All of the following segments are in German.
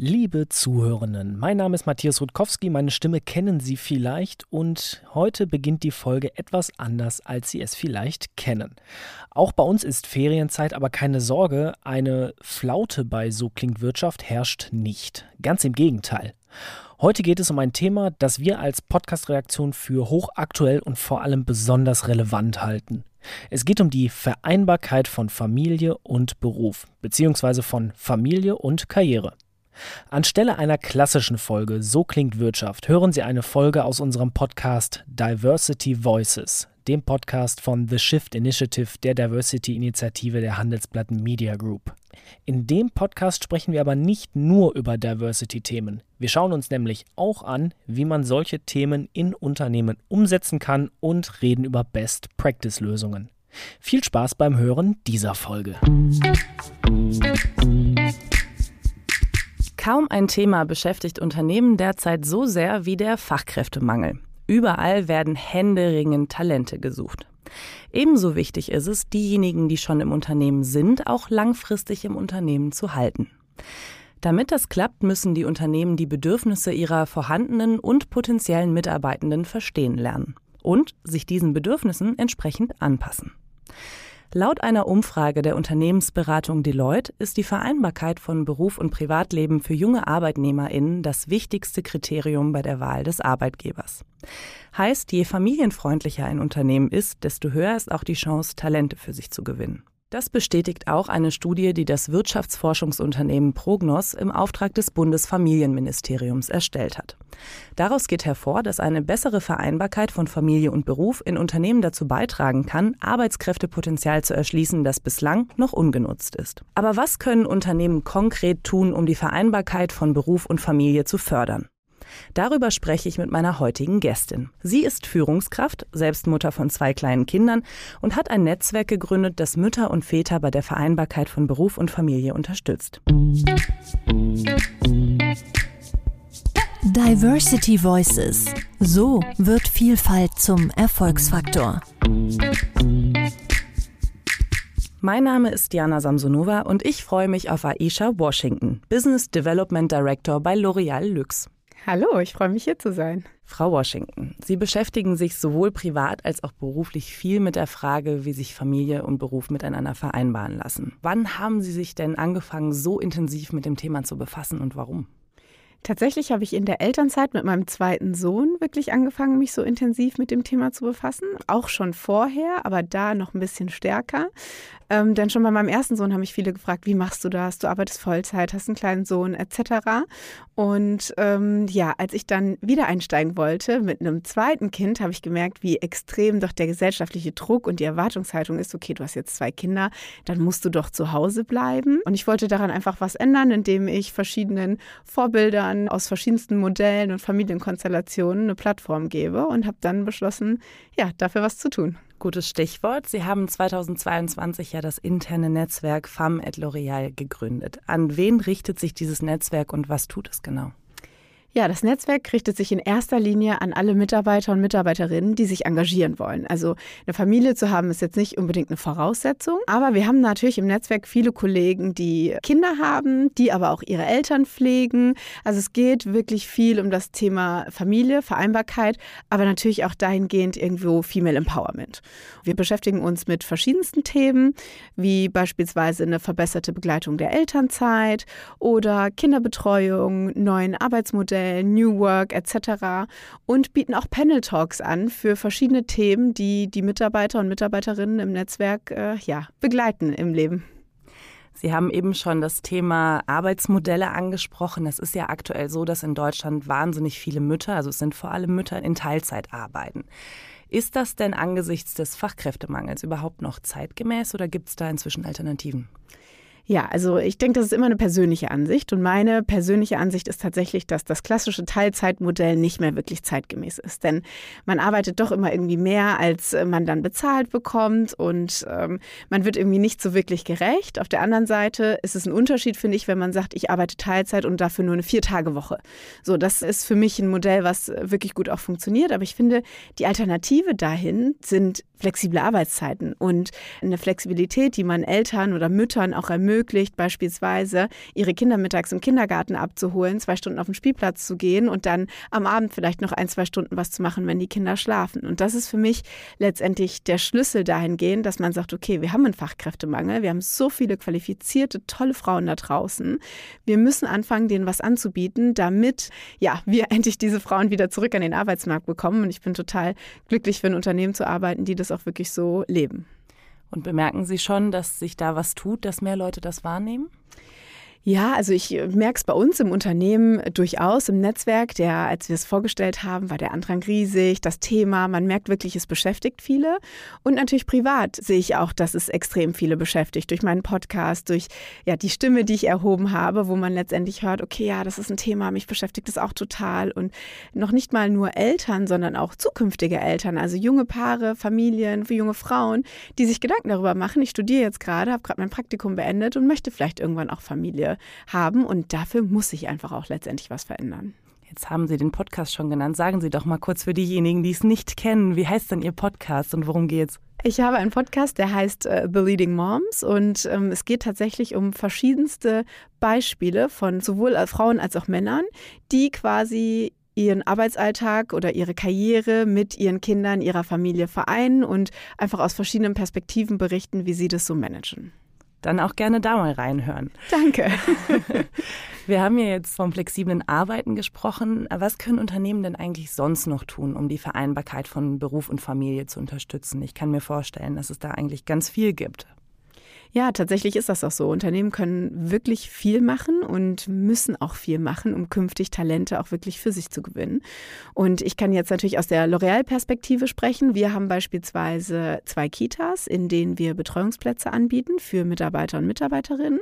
Liebe Zuhörenden, mein Name ist Matthias Rutkowski, meine Stimme kennen Sie vielleicht und heute beginnt die Folge etwas anders, als Sie es vielleicht kennen. Auch bei uns ist Ferienzeit, aber keine Sorge, eine Flaute bei So klingt Wirtschaft herrscht nicht. Ganz im Gegenteil. Heute geht es um ein Thema, das wir als Podcast-Reaktion für hochaktuell und vor allem besonders relevant halten. Es geht um die Vereinbarkeit von Familie und Beruf, beziehungsweise von Familie und Karriere. Anstelle einer klassischen Folge So klingt Wirtschaft hören Sie eine Folge aus unserem Podcast Diversity Voices, dem Podcast von The Shift Initiative der Diversity-Initiative der Handelsblatt Media Group. In dem Podcast sprechen wir aber nicht nur über Diversity-Themen. Wir schauen uns nämlich auch an, wie man solche Themen in Unternehmen umsetzen kann und reden über Best-Practice-Lösungen. Viel Spaß beim Hören dieser Folge. Kaum ein Thema beschäftigt Unternehmen derzeit so sehr wie der Fachkräftemangel. Überall werden händeringend Talente gesucht. Ebenso wichtig ist es, diejenigen, die schon im Unternehmen sind, auch langfristig im Unternehmen zu halten. Damit das klappt, müssen die Unternehmen die Bedürfnisse ihrer vorhandenen und potenziellen Mitarbeitenden verstehen lernen und sich diesen Bedürfnissen entsprechend anpassen. Laut einer Umfrage der Unternehmensberatung Deloitte ist die Vereinbarkeit von Beruf und Privatleben für junge Arbeitnehmerinnen das wichtigste Kriterium bei der Wahl des Arbeitgebers. Heißt, je familienfreundlicher ein Unternehmen ist, desto höher ist auch die Chance, Talente für sich zu gewinnen. Das bestätigt auch eine Studie, die das Wirtschaftsforschungsunternehmen Prognos im Auftrag des Bundesfamilienministeriums erstellt hat. Daraus geht hervor, dass eine bessere Vereinbarkeit von Familie und Beruf in Unternehmen dazu beitragen kann, Arbeitskräftepotenzial zu erschließen, das bislang noch ungenutzt ist. Aber was können Unternehmen konkret tun, um die Vereinbarkeit von Beruf und Familie zu fördern? Darüber spreche ich mit meiner heutigen Gästin. Sie ist Führungskraft, selbst Mutter von zwei kleinen Kindern und hat ein Netzwerk gegründet, das Mütter und Väter bei der Vereinbarkeit von Beruf und Familie unterstützt. Diversity Voices. So wird Vielfalt zum Erfolgsfaktor. Mein Name ist Diana Samsonova und ich freue mich auf Aisha Washington, Business Development Director bei L'Oreal Luxe. Hallo, ich freue mich hier zu sein. Frau Washington, Sie beschäftigen sich sowohl privat als auch beruflich viel mit der Frage, wie sich Familie und Beruf miteinander vereinbaren lassen. Wann haben Sie sich denn angefangen, so intensiv mit dem Thema zu befassen und warum? Tatsächlich habe ich in der Elternzeit mit meinem zweiten Sohn wirklich angefangen, mich so intensiv mit dem Thema zu befassen. Auch schon vorher, aber da noch ein bisschen stärker. Ähm, denn schon bei meinem ersten Sohn haben mich viele gefragt, wie machst du das? Du arbeitest Vollzeit, hast einen kleinen Sohn etc. Und ähm, ja, als ich dann wieder einsteigen wollte mit einem zweiten Kind, habe ich gemerkt, wie extrem doch der gesellschaftliche Druck und die Erwartungshaltung ist, okay, du hast jetzt zwei Kinder, dann musst du doch zu Hause bleiben. Und ich wollte daran einfach was ändern, indem ich verschiedenen Vorbildern aus verschiedensten Modellen und Familienkonstellationen eine Plattform gebe und habe dann beschlossen, ja, dafür was zu tun. Gutes Stichwort. Sie haben 2022 ja das interne Netzwerk FAM et L'Oréal gegründet. An wen richtet sich dieses Netzwerk und was tut es genau? Ja, das Netzwerk richtet sich in erster Linie an alle Mitarbeiter und Mitarbeiterinnen, die sich engagieren wollen. Also eine Familie zu haben ist jetzt nicht unbedingt eine Voraussetzung, aber wir haben natürlich im Netzwerk viele Kollegen, die Kinder haben, die aber auch ihre Eltern pflegen. Also es geht wirklich viel um das Thema Familie, Vereinbarkeit, aber natürlich auch dahingehend irgendwo Female Empowerment. Wir beschäftigen uns mit verschiedensten Themen, wie beispielsweise eine verbesserte Begleitung der Elternzeit oder Kinderbetreuung, neuen Arbeitsmodellen Geschäftsmodell, New Work etc. und bieten auch Panel Talks an für verschiedene Themen, die die Mitarbeiter und Mitarbeiterinnen im Netzwerk äh, ja, begleiten im Leben. Sie haben eben schon das Thema Arbeitsmodelle angesprochen. Es ist ja aktuell so, dass in Deutschland wahnsinnig viele Mütter, also es sind vor allem Mütter, in Teilzeit arbeiten. Ist das denn angesichts des Fachkräftemangels überhaupt noch zeitgemäß oder gibt es da inzwischen Alternativen? Ja, also ich denke, das ist immer eine persönliche Ansicht. Und meine persönliche Ansicht ist tatsächlich, dass das klassische Teilzeitmodell nicht mehr wirklich zeitgemäß ist. Denn man arbeitet doch immer irgendwie mehr, als äh, man dann bezahlt bekommt. Und ähm, man wird irgendwie nicht so wirklich gerecht. Auf der anderen Seite ist es ein Unterschied, finde ich, wenn man sagt, ich arbeite Teilzeit und dafür nur eine Vier-Tage-Woche. So, das ist für mich ein Modell, was wirklich gut auch funktioniert. Aber ich finde, die Alternative dahin sind flexible Arbeitszeiten und eine Flexibilität, die man Eltern oder Müttern auch ermöglicht ermöglicht, beispielsweise ihre Kinder mittags im Kindergarten abzuholen, zwei Stunden auf den Spielplatz zu gehen und dann am Abend vielleicht noch ein, zwei Stunden was zu machen, wenn die Kinder schlafen. Und das ist für mich letztendlich der Schlüssel dahingehend, dass man sagt, okay, wir haben einen Fachkräftemangel, wir haben so viele qualifizierte, tolle Frauen da draußen. Wir müssen anfangen, denen was anzubieten, damit ja, wir endlich diese Frauen wieder zurück an den Arbeitsmarkt bekommen. Und ich bin total glücklich, für ein Unternehmen zu arbeiten, die das auch wirklich so leben. Und bemerken Sie schon, dass sich da was tut, dass mehr Leute das wahrnehmen? Ja, also ich äh, merke es bei uns im Unternehmen durchaus, im Netzwerk. Der, als wir es vorgestellt haben, war der Andrang riesig, das Thema, man merkt wirklich, es beschäftigt viele. Und natürlich privat sehe ich auch, dass es extrem viele beschäftigt. Durch meinen Podcast, durch ja, die Stimme, die ich erhoben habe, wo man letztendlich hört, okay, ja, das ist ein Thema, mich beschäftigt es auch total. Und noch nicht mal nur Eltern, sondern auch zukünftige Eltern, also junge Paare, Familien, junge Frauen, die sich Gedanken darüber machen. Ich studiere jetzt gerade, habe gerade mein Praktikum beendet und möchte vielleicht irgendwann auch Familie haben. Und dafür muss sich einfach auch letztendlich was verändern. Jetzt haben Sie den Podcast schon genannt. Sagen Sie doch mal kurz für diejenigen, die es nicht kennen, wie heißt denn Ihr Podcast und worum geht's? Ich habe einen Podcast, der heißt äh, The Leading Moms und ähm, es geht tatsächlich um verschiedenste Beispiele von sowohl Frauen als auch Männern, die quasi ihren Arbeitsalltag oder ihre Karriere mit ihren Kindern, ihrer Familie vereinen und einfach aus verschiedenen Perspektiven berichten, wie sie das so managen dann auch gerne da mal reinhören. Danke. Wir haben ja jetzt vom flexiblen Arbeiten gesprochen. Was können Unternehmen denn eigentlich sonst noch tun, um die Vereinbarkeit von Beruf und Familie zu unterstützen? Ich kann mir vorstellen, dass es da eigentlich ganz viel gibt. Ja, tatsächlich ist das auch so. Unternehmen können wirklich viel machen und müssen auch viel machen, um künftig Talente auch wirklich für sich zu gewinnen. Und ich kann jetzt natürlich aus der L'Oreal-Perspektive sprechen. Wir haben beispielsweise zwei Kitas, in denen wir Betreuungsplätze anbieten für Mitarbeiter und Mitarbeiterinnen.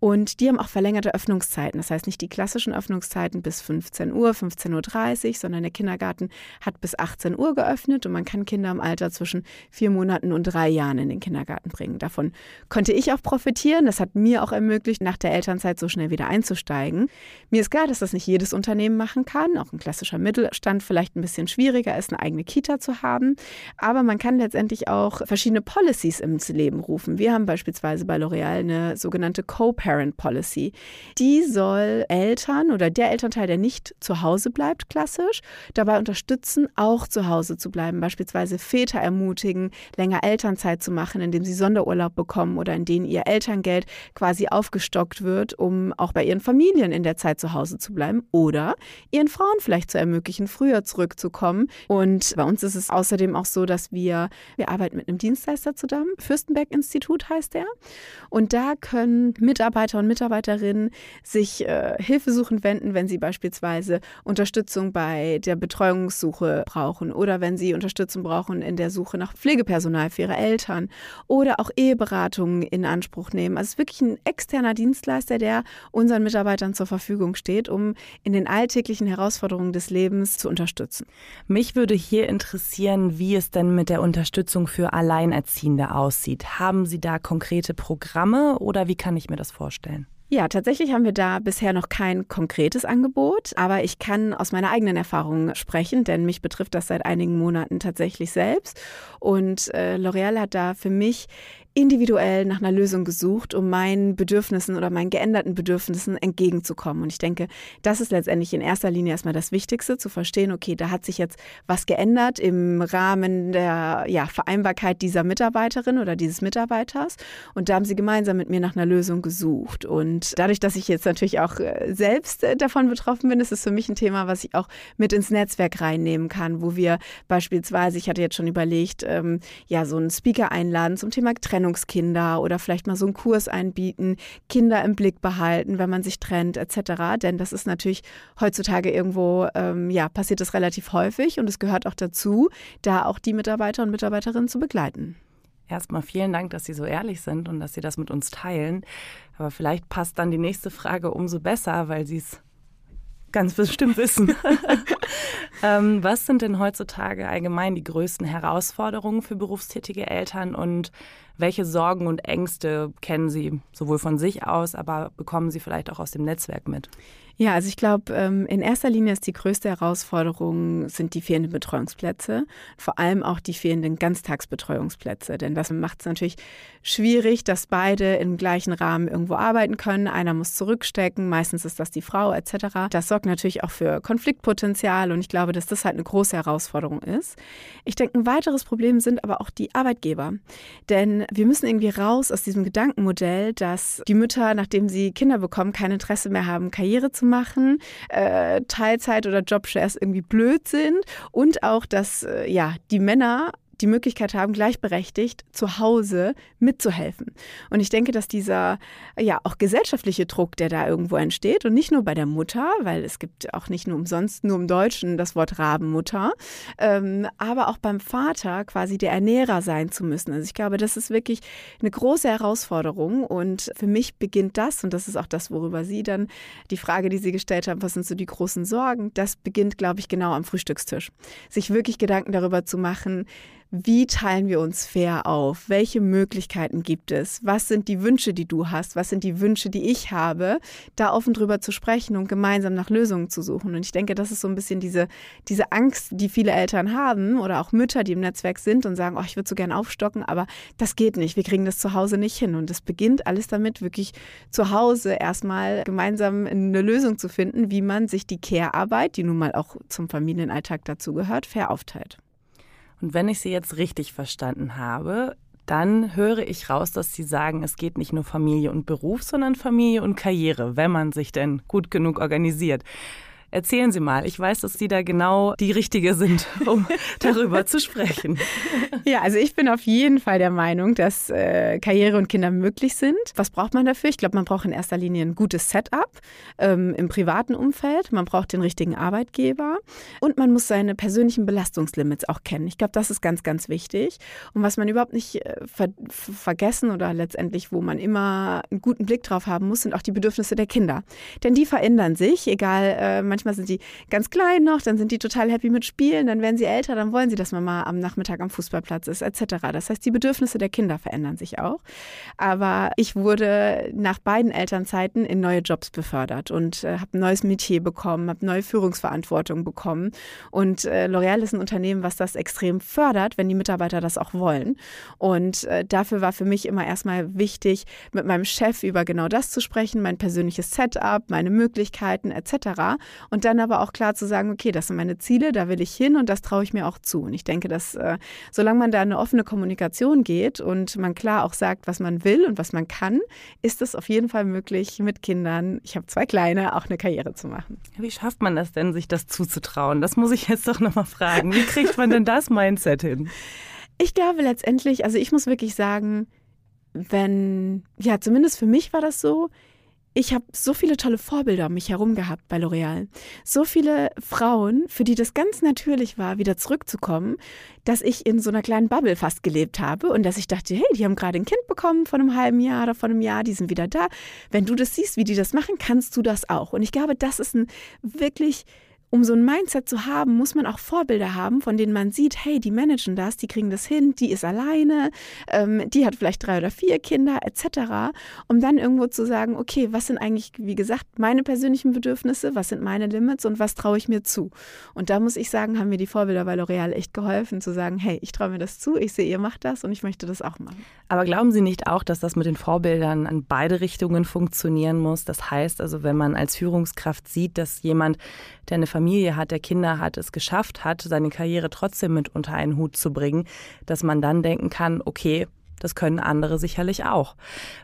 Und die haben auch verlängerte Öffnungszeiten. Das heißt nicht die klassischen Öffnungszeiten bis 15 Uhr, 15.30 Uhr, sondern der Kindergarten hat bis 18 Uhr geöffnet und man kann Kinder im Alter zwischen vier Monaten und drei Jahren in den Kindergarten bringen. Davon konnte ich auch profitieren. Das hat mir auch ermöglicht, nach der Elternzeit so schnell wieder einzusteigen. Mir ist klar, dass das nicht jedes Unternehmen machen kann. Auch ein klassischer Mittelstand vielleicht ein bisschen schwieriger ist, eine eigene Kita zu haben. Aber man kann letztendlich auch verschiedene Policies ins Leben rufen. Wir haben beispielsweise bei L'Oreal eine sogenannte Co-Parent Policy. Die soll Eltern oder der Elternteil, der nicht zu Hause bleibt, klassisch, dabei unterstützen, auch zu Hause zu bleiben. Beispielsweise Väter ermutigen, länger Elternzeit zu machen, indem sie Sonderurlaub bekommen oder oder in denen ihr Elterngeld quasi aufgestockt wird, um auch bei ihren Familien in der Zeit zu Hause zu bleiben oder ihren Frauen vielleicht zu ermöglichen, früher zurückzukommen. Und bei uns ist es außerdem auch so, dass wir, wir arbeiten mit einem Dienstleister zusammen, Fürstenberg-Institut heißt der. Und da können Mitarbeiter und Mitarbeiterinnen sich äh, hilfesuchend wenden, wenn sie beispielsweise Unterstützung bei der Betreuungssuche brauchen oder wenn sie Unterstützung brauchen in der Suche nach Pflegepersonal für ihre Eltern oder auch In Anspruch nehmen. Also es ist wirklich ein externer Dienstleister, der unseren Mitarbeitern zur Verfügung steht, um in den alltäglichen Herausforderungen des Lebens zu unterstützen. Mich würde hier interessieren, wie es denn mit der Unterstützung für Alleinerziehende aussieht. Haben Sie da konkrete Programme oder wie kann ich mir das vorstellen? Ja, tatsächlich haben wir da bisher noch kein konkretes Angebot, aber ich kann aus meiner eigenen Erfahrung sprechen, denn mich betrifft das seit einigen Monaten tatsächlich selbst. Und äh, L'Oreal hat da für mich individuell nach einer Lösung gesucht, um meinen Bedürfnissen oder meinen geänderten Bedürfnissen entgegenzukommen. Und ich denke, das ist letztendlich in erster Linie erstmal das Wichtigste, zu verstehen, okay, da hat sich jetzt was geändert im Rahmen der ja, Vereinbarkeit dieser Mitarbeiterin oder dieses Mitarbeiters. Und da haben sie gemeinsam mit mir nach einer Lösung gesucht. Und dadurch, dass ich jetzt natürlich auch äh, selbst äh, davon betroffen bin, ist es für mich ein Thema, was ich auch mit ins Netzwerk reinnehmen kann, wo wir beispielsweise, ich hatte jetzt schon überlegt, ähm, ja, so einen Speaker einladen zum Thema Trennung Trennungskinder oder vielleicht mal so einen Kurs einbieten, Kinder im Blick behalten, wenn man sich trennt, etc. Denn das ist natürlich heutzutage irgendwo, ähm, ja, passiert das relativ häufig und es gehört auch dazu, da auch die Mitarbeiter und Mitarbeiterinnen zu begleiten. Erstmal vielen Dank, dass Sie so ehrlich sind und dass Sie das mit uns teilen. Aber vielleicht passt dann die nächste Frage umso besser, weil Sie es ganz bestimmt wissen. ähm, was sind denn heutzutage allgemein die größten Herausforderungen für berufstätige Eltern und welche Sorgen und Ängste kennen Sie sowohl von sich aus, aber bekommen Sie vielleicht auch aus dem Netzwerk mit? Ja, also ich glaube, ähm, in erster Linie ist die größte Herausforderung sind die fehlenden Betreuungsplätze, vor allem auch die fehlenden Ganztagsbetreuungsplätze, denn das macht es natürlich schwierig, dass beide im gleichen Rahmen irgendwo arbeiten können. Einer muss zurückstecken, meistens ist das die Frau etc. Das sorgt natürlich auch für Konfliktpotenzial und ich glaube, dass das halt eine große Herausforderung ist. Ich denke, ein weiteres Problem sind aber auch die Arbeitgeber, denn wir müssen irgendwie raus aus diesem Gedankenmodell, dass die Mütter, nachdem sie Kinder bekommen, kein Interesse mehr haben, Karriere zu machen, äh, Teilzeit oder Jobshares irgendwie blöd sind und auch, dass äh, ja die Männer die Möglichkeit haben, gleichberechtigt zu Hause mitzuhelfen. Und ich denke, dass dieser ja auch gesellschaftliche Druck, der da irgendwo entsteht und nicht nur bei der Mutter, weil es gibt auch nicht nur umsonst nur im Deutschen das Wort Rabenmutter, ähm, aber auch beim Vater quasi der Ernährer sein zu müssen. Also ich glaube, das ist wirklich eine große Herausforderung und für mich beginnt das und das ist auch das, worüber Sie dann die Frage, die Sie gestellt haben, was sind so die großen Sorgen, das beginnt, glaube ich, genau am Frühstückstisch. Sich wirklich Gedanken darüber zu machen, wie teilen wir uns fair auf? Welche Möglichkeiten gibt es? Was sind die Wünsche, die du hast? Was sind die Wünsche, die ich habe? Da offen drüber zu sprechen und gemeinsam nach Lösungen zu suchen. Und ich denke, das ist so ein bisschen diese, diese Angst, die viele Eltern haben oder auch Mütter, die im Netzwerk sind und sagen, oh, ich würde so gerne aufstocken, aber das geht nicht. Wir kriegen das zu Hause nicht hin. Und es beginnt alles damit, wirklich zu Hause erstmal gemeinsam eine Lösung zu finden, wie man sich die Care-Arbeit, die nun mal auch zum Familienalltag dazugehört, fair aufteilt. Und wenn ich Sie jetzt richtig verstanden habe, dann höre ich raus, dass Sie sagen, es geht nicht nur Familie und Beruf, sondern Familie und Karriere, wenn man sich denn gut genug organisiert. Erzählen Sie mal. Ich weiß, dass Sie da genau die Richtige sind, um darüber zu sprechen. Ja, also ich bin auf jeden Fall der Meinung, dass äh, Karriere und Kinder möglich sind. Was braucht man dafür? Ich glaube, man braucht in erster Linie ein gutes Setup ähm, im privaten Umfeld. Man braucht den richtigen Arbeitgeber und man muss seine persönlichen Belastungslimits auch kennen. Ich glaube, das ist ganz, ganz wichtig. Und was man überhaupt nicht äh, ver vergessen oder letztendlich, wo man immer einen guten Blick drauf haben muss, sind auch die Bedürfnisse der Kinder. Denn die verändern sich, egal, äh, man manchmal sind sie ganz klein noch, dann sind die total happy mit Spielen, dann werden sie älter, dann wollen sie, dass Mama am Nachmittag am Fußballplatz ist, etc. Das heißt, die Bedürfnisse der Kinder verändern sich auch. Aber ich wurde nach beiden Elternzeiten in neue Jobs befördert und äh, habe ein neues Metier bekommen, habe neue Führungsverantwortung bekommen. Und äh, L'Oreal ist ein Unternehmen, was das extrem fördert, wenn die Mitarbeiter das auch wollen. Und äh, dafür war für mich immer erstmal wichtig, mit meinem Chef über genau das zu sprechen, mein persönliches Setup, meine Möglichkeiten etc und dann aber auch klar zu sagen, okay, das sind meine Ziele, da will ich hin und das traue ich mir auch zu. Und ich denke, dass äh, solange man da eine offene Kommunikation geht und man klar auch sagt, was man will und was man kann, ist es auf jeden Fall möglich, mit Kindern, ich habe zwei kleine, auch eine Karriere zu machen. Wie schafft man das denn, sich das zuzutrauen? Das muss ich jetzt doch nochmal fragen. Wie kriegt man denn das Mindset hin? Ich glaube letztendlich, also ich muss wirklich sagen, wenn, ja, zumindest für mich war das so, ich habe so viele tolle Vorbilder um mich herum gehabt bei L'Oreal. So viele Frauen, für die das ganz natürlich war, wieder zurückzukommen, dass ich in so einer kleinen Bubble fast gelebt habe und dass ich dachte, hey, die haben gerade ein Kind bekommen vor einem halben Jahr oder vor einem Jahr, die sind wieder da. Wenn du das siehst, wie die das machen, kannst du das auch. Und ich glaube, das ist ein wirklich um so ein Mindset zu haben, muss man auch Vorbilder haben, von denen man sieht, hey, die managen das, die kriegen das hin, die ist alleine, ähm, die hat vielleicht drei oder vier Kinder etc., um dann irgendwo zu sagen, okay, was sind eigentlich, wie gesagt, meine persönlichen Bedürfnisse, was sind meine Limits und was traue ich mir zu? Und da muss ich sagen, haben mir die Vorbilder bei L'Oreal echt geholfen, zu sagen, hey, ich traue mir das zu, ich sehe, ihr macht das und ich möchte das auch machen. Aber glauben Sie nicht auch, dass das mit den Vorbildern an beide Richtungen funktionieren muss? Das heißt also, wenn man als Führungskraft sieht, dass jemand, der eine Familie Familie hat, der Kinder hat, es geschafft hat, seine Karriere trotzdem mit unter einen Hut zu bringen, dass man dann denken kann, okay, das können andere sicherlich auch.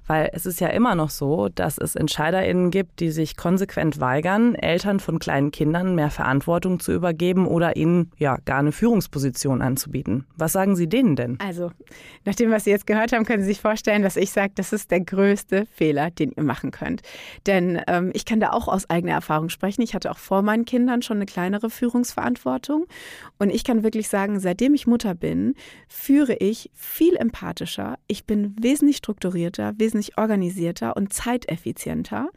Weil es ist ja immer noch so, dass es EntscheiderInnen gibt, die sich konsequent weigern, Eltern von kleinen Kindern mehr Verantwortung zu übergeben oder ihnen ja gar eine Führungsposition anzubieten. Was sagen Sie denen denn? Also, nach dem, was Sie jetzt gehört haben, können Sie sich vorstellen, dass ich sage, das ist der größte Fehler, den ihr machen könnt. Denn ähm, ich kann da auch aus eigener Erfahrung sprechen. Ich hatte auch vor meinen Kindern schon eine kleinere Führungsverantwortung. Und ich kann wirklich sagen, seitdem ich Mutter bin, führe ich viel empathischer. Ich bin wesentlich strukturierter, wesentlich organisierter und zeiteffizienter.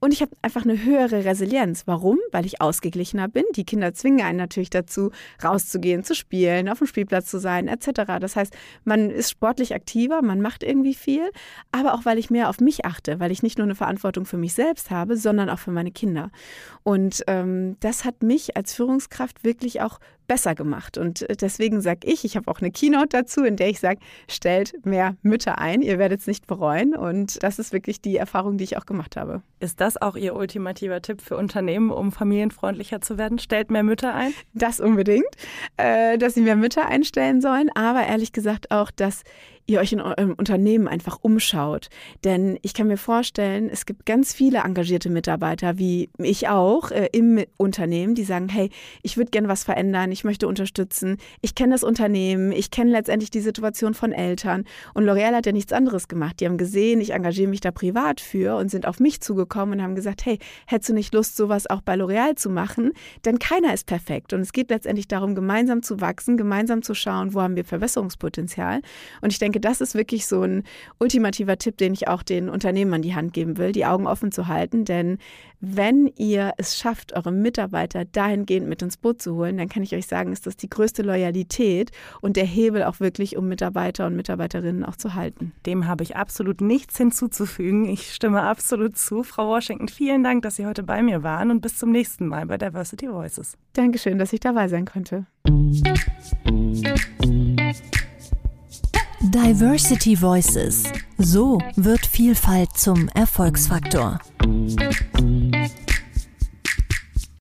Und ich habe einfach eine höhere Resilienz. Warum? Weil ich ausgeglichener bin. Die Kinder zwingen einen natürlich dazu, rauszugehen, zu spielen, auf dem Spielplatz zu sein, etc. Das heißt, man ist sportlich aktiver, man macht irgendwie viel, aber auch weil ich mehr auf mich achte, weil ich nicht nur eine Verantwortung für mich selbst habe, sondern auch für meine Kinder. Und ähm, das hat mich als Führungskraft wirklich auch besser gemacht. Und äh, deswegen sage ich, ich habe auch eine Keynote dazu, in der ich sage, stellt mehr Mütter ein, ihr werdet es nicht bereuen. Und das ist wirklich die Erfahrung, die ich auch gemacht habe. Ist das auch Ihr ultimativer Tipp für Unternehmen, um familienfreundlicher zu werden? Stellt mehr Mütter ein? Das unbedingt, äh, dass sie mehr Mütter einstellen sollen, aber ehrlich gesagt auch, dass ihr euch in eurem Unternehmen einfach umschaut. Denn ich kann mir vorstellen, es gibt ganz viele engagierte Mitarbeiter, wie ich auch, äh, im Unternehmen, die sagen, hey, ich würde gerne was verändern, ich möchte unterstützen, ich kenne das Unternehmen, ich kenne letztendlich die Situation von Eltern. Und L'Oreal hat ja nichts anderes gemacht. Die haben gesehen, ich engagiere mich da privat für und sind auf mich zugekommen und haben gesagt, hey, hättest du nicht Lust, sowas auch bei L'Oreal zu machen? Denn keiner ist perfekt. Und es geht letztendlich darum, gemeinsam zu wachsen, gemeinsam zu schauen, wo haben wir Verbesserungspotenzial. Und ich denke, denke, das ist wirklich so ein ultimativer Tipp, den ich auch den Unternehmen an die Hand geben will, die Augen offen zu halten. Denn wenn ihr es schafft, eure Mitarbeiter dahingehend mit ins Boot zu holen, dann kann ich euch sagen, ist das die größte Loyalität und der Hebel auch wirklich, um Mitarbeiter und Mitarbeiterinnen auch zu halten. Dem habe ich absolut nichts hinzuzufügen. Ich stimme absolut zu. Frau Washington, vielen Dank, dass Sie heute bei mir waren und bis zum nächsten Mal bei Diversity Voices. Dankeschön, dass ich dabei sein konnte. Diversity Voices. So wird Vielfalt zum Erfolgsfaktor.